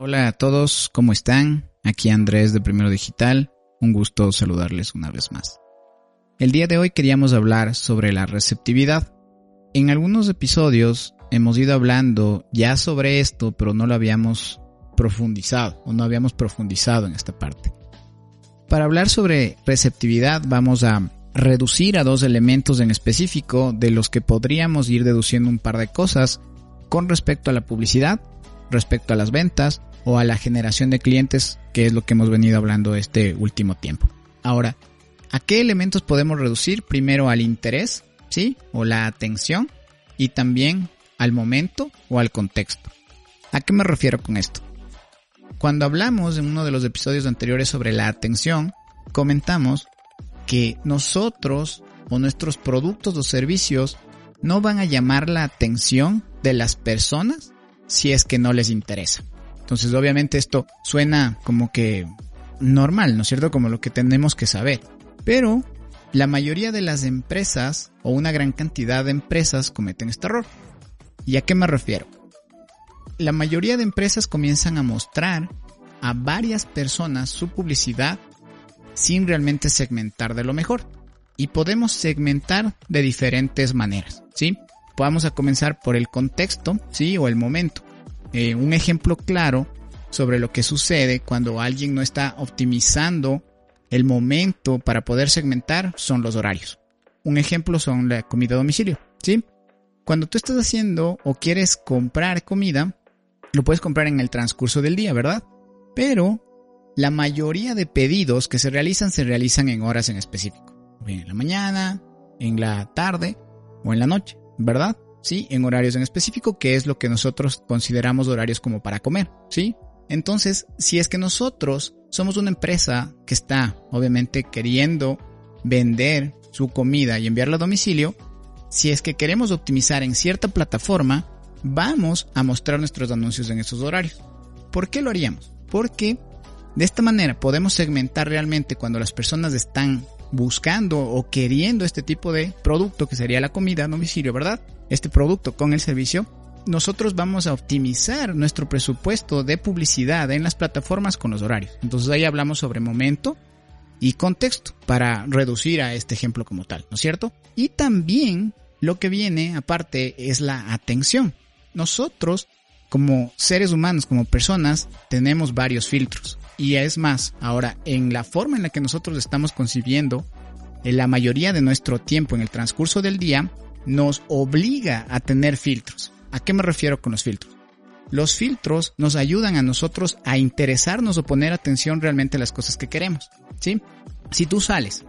Hola a todos, ¿cómo están? Aquí Andrés de Primero Digital, un gusto saludarles una vez más. El día de hoy queríamos hablar sobre la receptividad. En algunos episodios hemos ido hablando ya sobre esto, pero no lo habíamos profundizado o no habíamos profundizado en esta parte. Para hablar sobre receptividad vamos a reducir a dos elementos en específico de los que podríamos ir deduciendo un par de cosas con respecto a la publicidad, respecto a las ventas o a la generación de clientes, que es lo que hemos venido hablando este último tiempo. Ahora, ¿a qué elementos podemos reducir? Primero al interés, ¿sí? O la atención y también al momento o al contexto. ¿A qué me refiero con esto? Cuando hablamos en uno de los episodios anteriores sobre la atención, comentamos que nosotros o nuestros productos o servicios no van a llamar la atención de las personas si es que no les interesa. Entonces, obviamente esto suena como que normal, ¿no es cierto? Como lo que tenemos que saber. Pero la mayoría de las empresas o una gran cantidad de empresas cometen este error. ¿Y a qué me refiero? La mayoría de empresas comienzan a mostrar a varias personas su publicidad sin realmente segmentar de lo mejor. Y podemos segmentar de diferentes maneras, ¿sí? Vamos a comenzar por el contexto, ¿sí? O el momento. Eh, un ejemplo claro sobre lo que sucede cuando alguien no está optimizando el momento para poder segmentar son los horarios. Un ejemplo son la comida a domicilio, ¿sí? Cuando tú estás haciendo o quieres comprar comida, lo puedes comprar en el transcurso del día, ¿verdad? Pero la mayoría de pedidos que se realizan se realizan en horas en específico. En la mañana, en la tarde o en la noche, ¿verdad? ¿sí? En horarios en específico, que es lo que nosotros consideramos horarios como para comer, ¿sí? Entonces, si es que nosotros somos una empresa que está, obviamente, queriendo vender su comida y enviarla a domicilio, si es que queremos optimizar en cierta plataforma, vamos a mostrar nuestros anuncios en esos horarios. ¿Por qué lo haríamos? Porque de esta manera podemos segmentar realmente cuando las personas están buscando o queriendo este tipo de producto que sería la comida a domicilio, ¿verdad? Este producto con el servicio, nosotros vamos a optimizar nuestro presupuesto de publicidad en las plataformas con los horarios. Entonces ahí hablamos sobre momento y contexto para reducir a este ejemplo como tal, ¿no es cierto? Y también lo que viene aparte es la atención. Nosotros como seres humanos, como personas, tenemos varios filtros. Y es más, ahora, en la forma en la que nosotros estamos concibiendo, en la mayoría de nuestro tiempo en el transcurso del día, nos obliga a tener filtros. ¿A qué me refiero con los filtros? Los filtros nos ayudan a nosotros a interesarnos o poner atención realmente a las cosas que queremos. ¿Sí? Si tú sales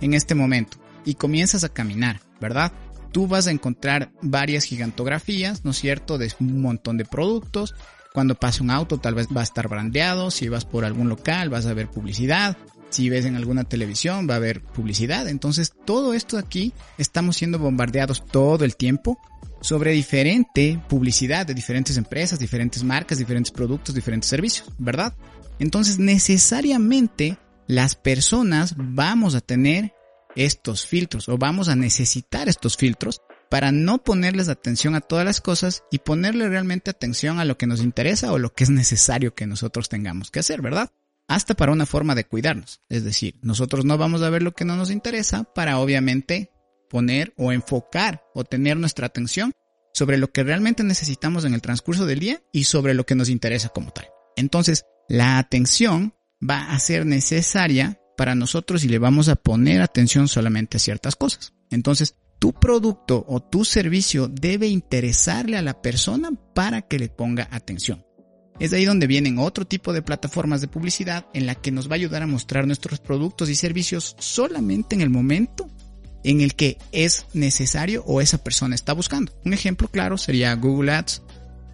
en este momento y comienzas a caminar, ¿verdad? Tú vas a encontrar varias gigantografías, ¿no es cierto?, de un montón de productos, cuando pase un auto tal vez va a estar brandeado, si vas por algún local vas a ver publicidad, si ves en alguna televisión va a haber publicidad. Entonces todo esto aquí estamos siendo bombardeados todo el tiempo sobre diferente publicidad de diferentes empresas, diferentes marcas, diferentes productos, diferentes servicios, ¿verdad? Entonces necesariamente las personas vamos a tener estos filtros o vamos a necesitar estos filtros para no ponerles atención a todas las cosas y ponerle realmente atención a lo que nos interesa o lo que es necesario que nosotros tengamos que hacer, ¿verdad? Hasta para una forma de cuidarnos. Es decir, nosotros no vamos a ver lo que no nos interesa para obviamente poner o enfocar o tener nuestra atención sobre lo que realmente necesitamos en el transcurso del día y sobre lo que nos interesa como tal. Entonces, la atención va a ser necesaria para nosotros y le vamos a poner atención solamente a ciertas cosas. Entonces, tu producto o tu servicio debe interesarle a la persona para que le ponga atención. Es ahí donde vienen otro tipo de plataformas de publicidad en la que nos va a ayudar a mostrar nuestros productos y servicios solamente en el momento en el que es necesario o esa persona está buscando. Un ejemplo claro sería Google Ads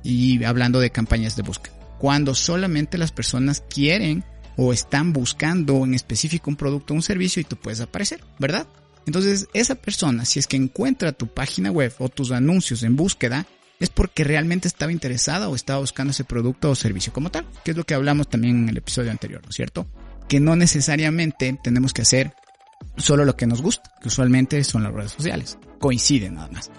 y hablando de campañas de búsqueda. Cuando solamente las personas quieren o están buscando en específico un producto o un servicio y tú puedes aparecer, ¿verdad? Entonces, esa persona, si es que encuentra tu página web o tus anuncios en búsqueda, es porque realmente estaba interesada o estaba buscando ese producto o servicio como tal, que es lo que hablamos también en el episodio anterior, ¿no es cierto? Que no necesariamente tenemos que hacer solo lo que nos gusta, que usualmente son las redes sociales. Coinciden nada más.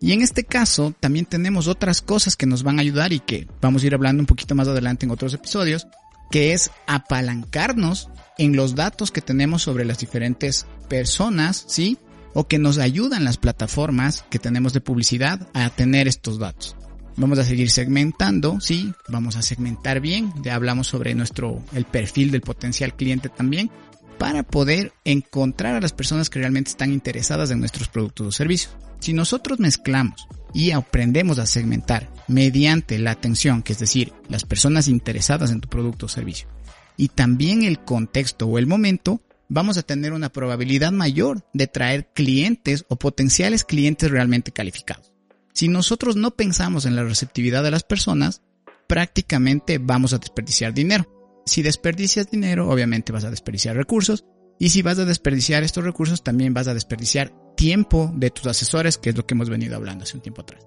Y en este caso también tenemos otras cosas que nos van a ayudar y que vamos a ir hablando un poquito más adelante en otros episodios, que es apalancarnos en los datos que tenemos sobre las diferentes personas, ¿sí? O que nos ayudan las plataformas que tenemos de publicidad a tener estos datos. Vamos a seguir segmentando, sí, vamos a segmentar bien, ya hablamos sobre nuestro, el perfil del potencial cliente también, para poder encontrar a las personas que realmente están interesadas en nuestros productos o servicios. Si nosotros mezclamos y aprendemos a segmentar mediante la atención, que es decir, las personas interesadas en tu producto o servicio, y también el contexto o el momento, vamos a tener una probabilidad mayor de traer clientes o potenciales clientes realmente calificados. Si nosotros no pensamos en la receptividad de las personas, prácticamente vamos a desperdiciar dinero. Si desperdicias dinero, obviamente vas a desperdiciar recursos. Y si vas a desperdiciar estos recursos, también vas a desperdiciar tiempo de tus asesores, que es lo que hemos venido hablando hace un tiempo atrás.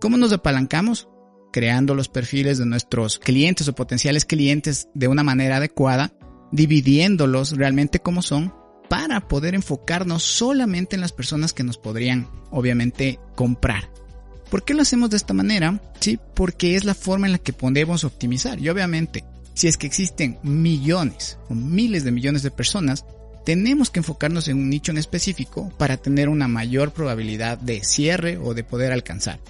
¿Cómo nos apalancamos? Creando los perfiles de nuestros clientes o potenciales clientes de una manera adecuada, dividiéndolos realmente como son, para poder enfocarnos solamente en las personas que nos podrían, obviamente, comprar. ¿Por qué lo hacemos de esta manera? Sí, porque es la forma en la que podemos optimizar. Y obviamente, si es que existen millones o miles de millones de personas, tenemos que enfocarnos en un nicho en específico para tener una mayor probabilidad de cierre o de poder alcanzar.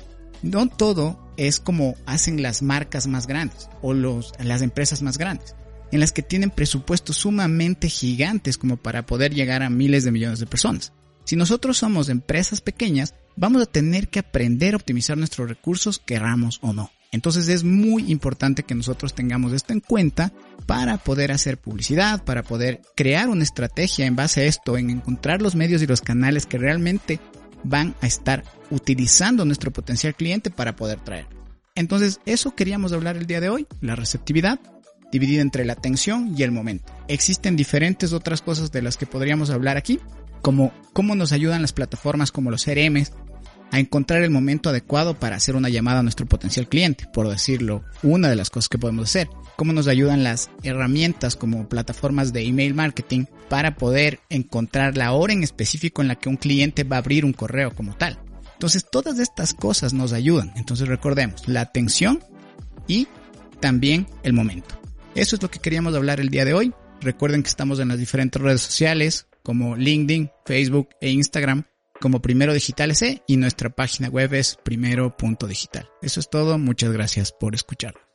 No todo es como hacen las marcas más grandes o los, las empresas más grandes, en las que tienen presupuestos sumamente gigantes como para poder llegar a miles de millones de personas. Si nosotros somos empresas pequeñas, vamos a tener que aprender a optimizar nuestros recursos, querramos o no. Entonces es muy importante que nosotros tengamos esto en cuenta para poder hacer publicidad, para poder crear una estrategia en base a esto, en encontrar los medios y los canales que realmente van a estar utilizando nuestro potencial cliente para poder traer. Entonces eso queríamos hablar el día de hoy, la receptividad dividida entre la atención y el momento. Existen diferentes otras cosas de las que podríamos hablar aquí, como cómo nos ayudan las plataformas como los CRMs a encontrar el momento adecuado para hacer una llamada a nuestro potencial cliente, por decirlo, una de las cosas que podemos hacer. Cómo nos ayudan las herramientas como plataformas de email marketing para poder encontrar la hora en específico en la que un cliente va a abrir un correo como tal. Entonces todas estas cosas nos ayudan. Entonces recordemos la atención y también el momento. Eso es lo que queríamos hablar el día de hoy. Recuerden que estamos en las diferentes redes sociales como LinkedIn, Facebook e Instagram como Primero Digital C y nuestra página web es primero.digital. Eso es todo, muchas gracias por escuchar.